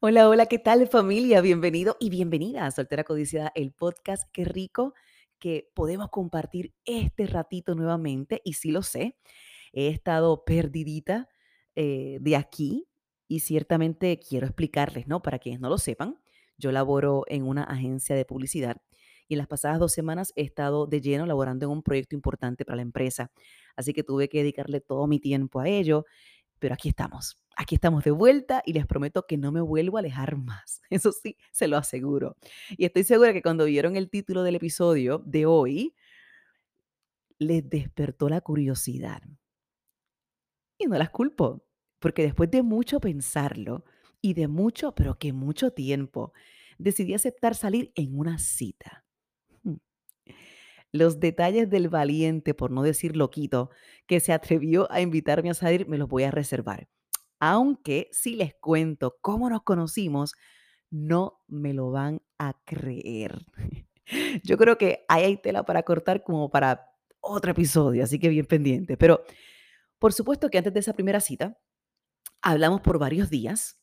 Hola, hola, ¿qué tal familia? Bienvenido y bienvenida a Soltera Codiciada, el podcast. Qué rico que podemos compartir este ratito nuevamente. Y sí lo sé, he estado perdidita eh, de aquí y ciertamente quiero explicarles, ¿no? Para quienes no lo sepan, yo laboro en una agencia de publicidad y en las pasadas dos semanas he estado de lleno laborando en un proyecto importante para la empresa. Así que tuve que dedicarle todo mi tiempo a ello, pero aquí estamos. Aquí estamos de vuelta y les prometo que no me vuelvo a alejar más. Eso sí, se lo aseguro. Y estoy segura que cuando vieron el título del episodio de hoy, les despertó la curiosidad. Y no las culpo, porque después de mucho pensarlo y de mucho, pero que mucho tiempo, decidí aceptar salir en una cita. Los detalles del valiente, por no decir loquito, que se atrevió a invitarme a salir, me los voy a reservar. Aunque si les cuento cómo nos conocimos, no me lo van a creer. Yo creo que ahí hay tela para cortar como para otro episodio, así que bien pendiente. Pero por supuesto que antes de esa primera cita, hablamos por varios días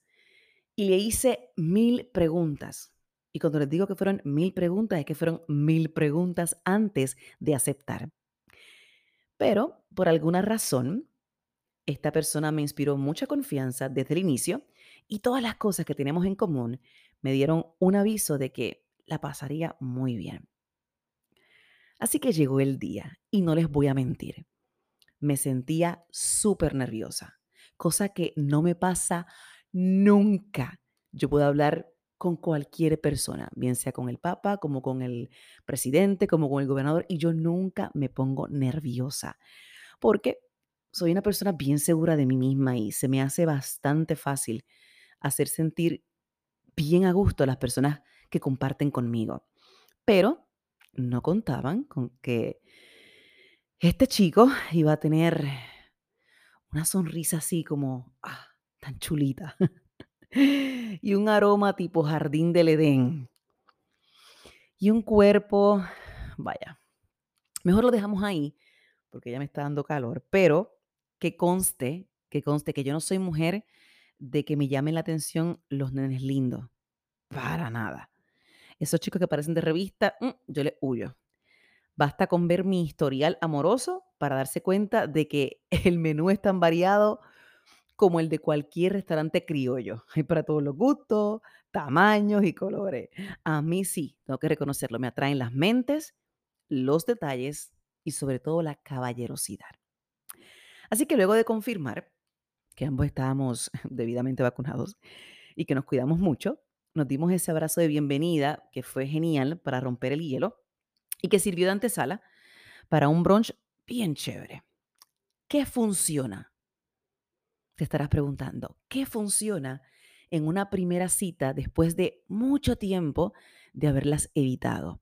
y le hice mil preguntas. Y cuando les digo que fueron mil preguntas, es que fueron mil preguntas antes de aceptar. Pero por alguna razón, esta persona me inspiró mucha confianza desde el inicio y todas las cosas que tenemos en común me dieron un aviso de que la pasaría muy bien. Así que llegó el día y no les voy a mentir. Me sentía súper nerviosa, cosa que no me pasa nunca. Yo puedo hablar con cualquier persona, bien sea con el Papa, como con el presidente, como con el gobernador, y yo nunca me pongo nerviosa, porque soy una persona bien segura de mí misma y se me hace bastante fácil hacer sentir bien a gusto a las personas que comparten conmigo. Pero no contaban con que este chico iba a tener una sonrisa así como, ah, tan chulita. Y un aroma tipo jardín del Edén. Y un cuerpo, vaya, mejor lo dejamos ahí porque ya me está dando calor, pero que conste, que conste que yo no soy mujer de que me llamen la atención los nenes lindos. Para nada. Esos chicos que parecen de revista, mm, yo les huyo. Basta con ver mi historial amoroso para darse cuenta de que el menú es tan variado como el de cualquier restaurante criollo. Hay para todos los gustos, tamaños y colores. A mí sí, tengo que reconocerlo, me atraen las mentes, los detalles y sobre todo la caballerosidad. Así que luego de confirmar que ambos estábamos debidamente vacunados y que nos cuidamos mucho, nos dimos ese abrazo de bienvenida que fue genial para romper el hielo y que sirvió de antesala para un brunch bien chévere. ¿Qué funciona? Te estarás preguntando, ¿qué funciona en una primera cita después de mucho tiempo de haberlas evitado?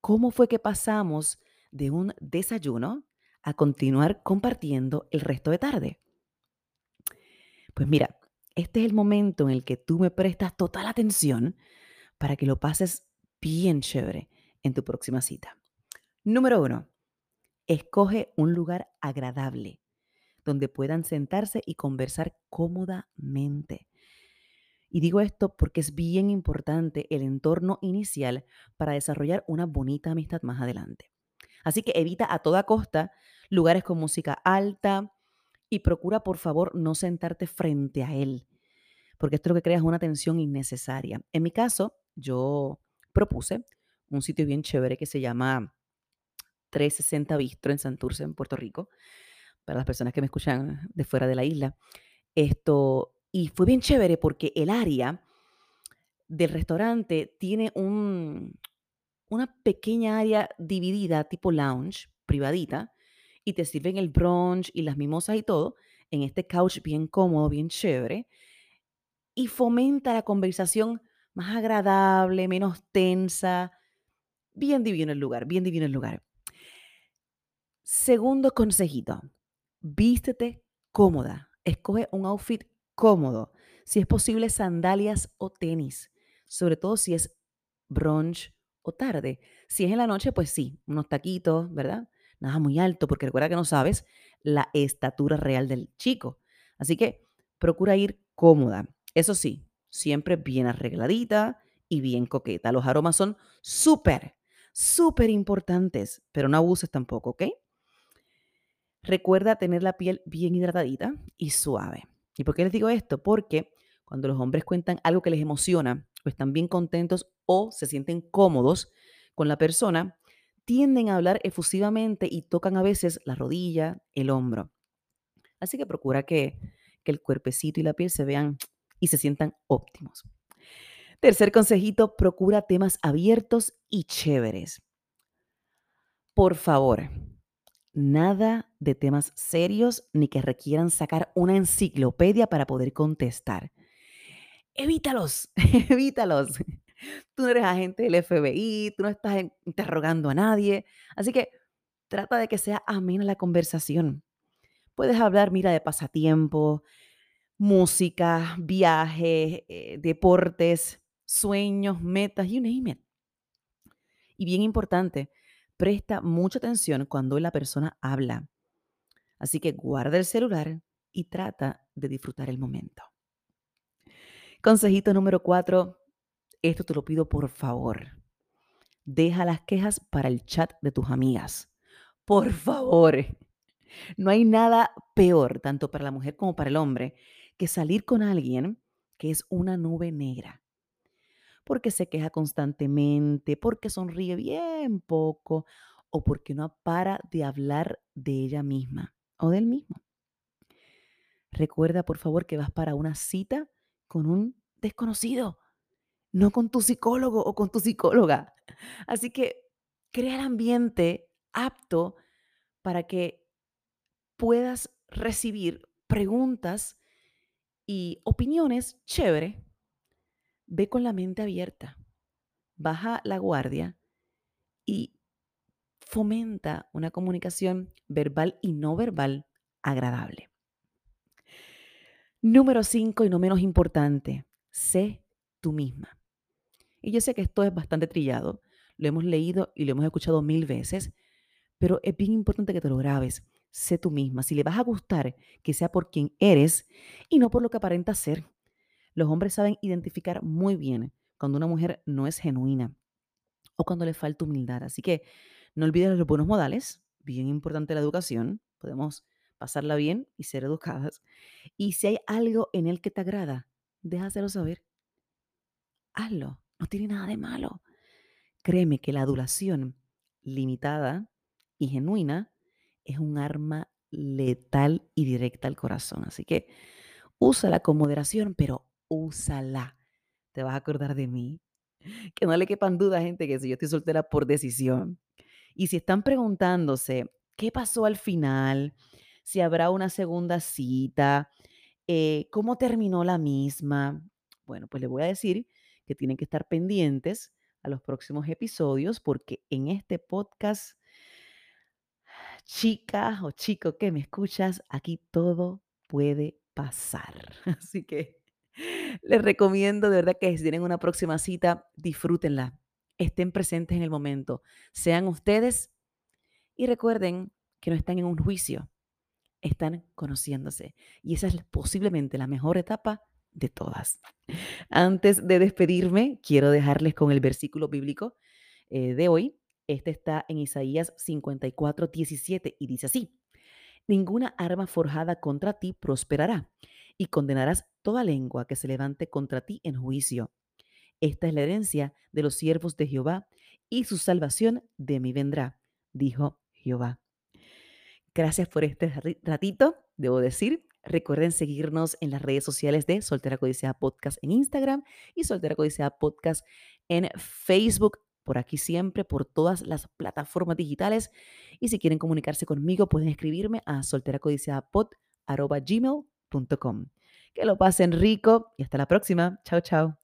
¿Cómo fue que pasamos de un desayuno a continuar compartiendo el resto de tarde? Pues mira, este es el momento en el que tú me prestas total atención para que lo pases bien chévere en tu próxima cita. Número uno, escoge un lugar agradable donde puedan sentarse y conversar cómodamente. Y digo esto porque es bien importante el entorno inicial para desarrollar una bonita amistad más adelante. Así que evita a toda costa lugares con música alta y procura por favor no sentarte frente a él, porque esto lo que crea es una tensión innecesaria. En mi caso, yo propuse un sitio bien chévere que se llama 360 Bistro en Santurce, en Puerto Rico, para las personas que me escuchan de fuera de la isla. Esto, y fue bien chévere porque el área del restaurante tiene un, una pequeña área dividida, tipo lounge, privadita, y te sirven el brunch y las mimosas y todo en este couch bien cómodo, bien chévere, y fomenta la conversación más agradable, menos tensa. Bien divino el lugar, bien divino el lugar. Segundo consejito, vístete cómoda. Escoge un outfit cómodo. Si es posible, sandalias o tenis. Sobre todo si es brunch o tarde. Si es en la noche, pues sí, unos taquitos, ¿verdad? Nada muy alto, porque recuerda que no sabes la estatura real del chico. Así que procura ir cómoda. Eso sí, siempre bien arregladita y bien coqueta. Los aromas son súper, súper importantes, pero no abuses tampoco, ¿ok? Recuerda tener la piel bien hidratadita y suave. ¿Y por qué les digo esto? Porque cuando los hombres cuentan algo que les emociona o están bien contentos o se sienten cómodos con la persona, tienden a hablar efusivamente y tocan a veces la rodilla, el hombro. Así que procura que, que el cuerpecito y la piel se vean y se sientan óptimos. Tercer consejito, procura temas abiertos y chéveres. Por favor, nada de temas serios ni que requieran sacar una enciclopedia para poder contestar. Evítalos, evítalos. Tú no eres agente del FBI, tú no estás interrogando a nadie. Así que trata de que sea amena la conversación. Puedes hablar, mira, de pasatiempo, música, viajes, eh, deportes, sueños, metas, you name it. Y bien importante, presta mucha atención cuando la persona habla. Así que guarda el celular y trata de disfrutar el momento. Consejito número cuatro, esto te lo pido por favor. Deja las quejas para el chat de tus amigas. Por favor. No hay nada peor, tanto para la mujer como para el hombre, que salir con alguien que es una nube negra. Porque se queja constantemente, porque sonríe bien poco o porque no para de hablar de ella misma o del mismo. Recuerda, por favor, que vas para una cita con un desconocido, no con tu psicólogo o con tu psicóloga. Así que crea el ambiente apto para que puedas recibir preguntas y opiniones chévere. Ve con la mente abierta, baja la guardia y fomenta una comunicación verbal y no verbal agradable. Número 5 y no menos importante, sé tú misma. Y yo sé que esto es bastante trillado, lo hemos leído y lo hemos escuchado mil veces, pero es bien importante que te lo grabes. Sé tú misma. Si le vas a gustar, que sea por quien eres y no por lo que aparenta ser. Los hombres saben identificar muy bien cuando una mujer no es genuina o cuando le falta humildad. Así que no olvides los buenos modales, bien importante la educación. Podemos pasarla bien y ser educadas. Y si hay algo en él que te agrada, déjaselo saber. Hazlo, no tiene nada de malo. Créeme que la adulación limitada y genuina es un arma letal y directa al corazón. Así que úsala con moderación, pero úsala. Te vas a acordar de mí. Que no le quepan dudas, gente, que si yo estoy soltera por decisión. Y si están preguntándose qué pasó al final, si habrá una segunda cita, eh, cómo terminó la misma, bueno, pues les voy a decir que tienen que estar pendientes a los próximos episodios porque en este podcast, chica o chico que me escuchas, aquí todo puede pasar. Así que les recomiendo de verdad que si tienen una próxima cita, disfrútenla, estén presentes en el momento, sean ustedes y recuerden que no están en un juicio, están conociéndose. Y esa es posiblemente la mejor etapa de todas. Antes de despedirme, quiero dejarles con el versículo bíblico eh, de hoy. Este está en Isaías 54, 17 y dice así, Ninguna arma forjada contra ti prosperará y condenarás toda lengua que se levante contra ti en juicio. Esta es la herencia de los siervos de Jehová y su salvación de mí vendrá, dijo Jehová. Gracias por este ratito, debo decir. Recuerden seguirnos en las redes sociales de Soltera Codiciada Podcast en Instagram y Soltera Codiciada Podcast en Facebook. Por aquí siempre, por todas las plataformas digitales. Y si quieren comunicarse conmigo, pueden escribirme a solteracodiciadapod.gmail.com. Que lo pasen rico y hasta la próxima. Chao, chao.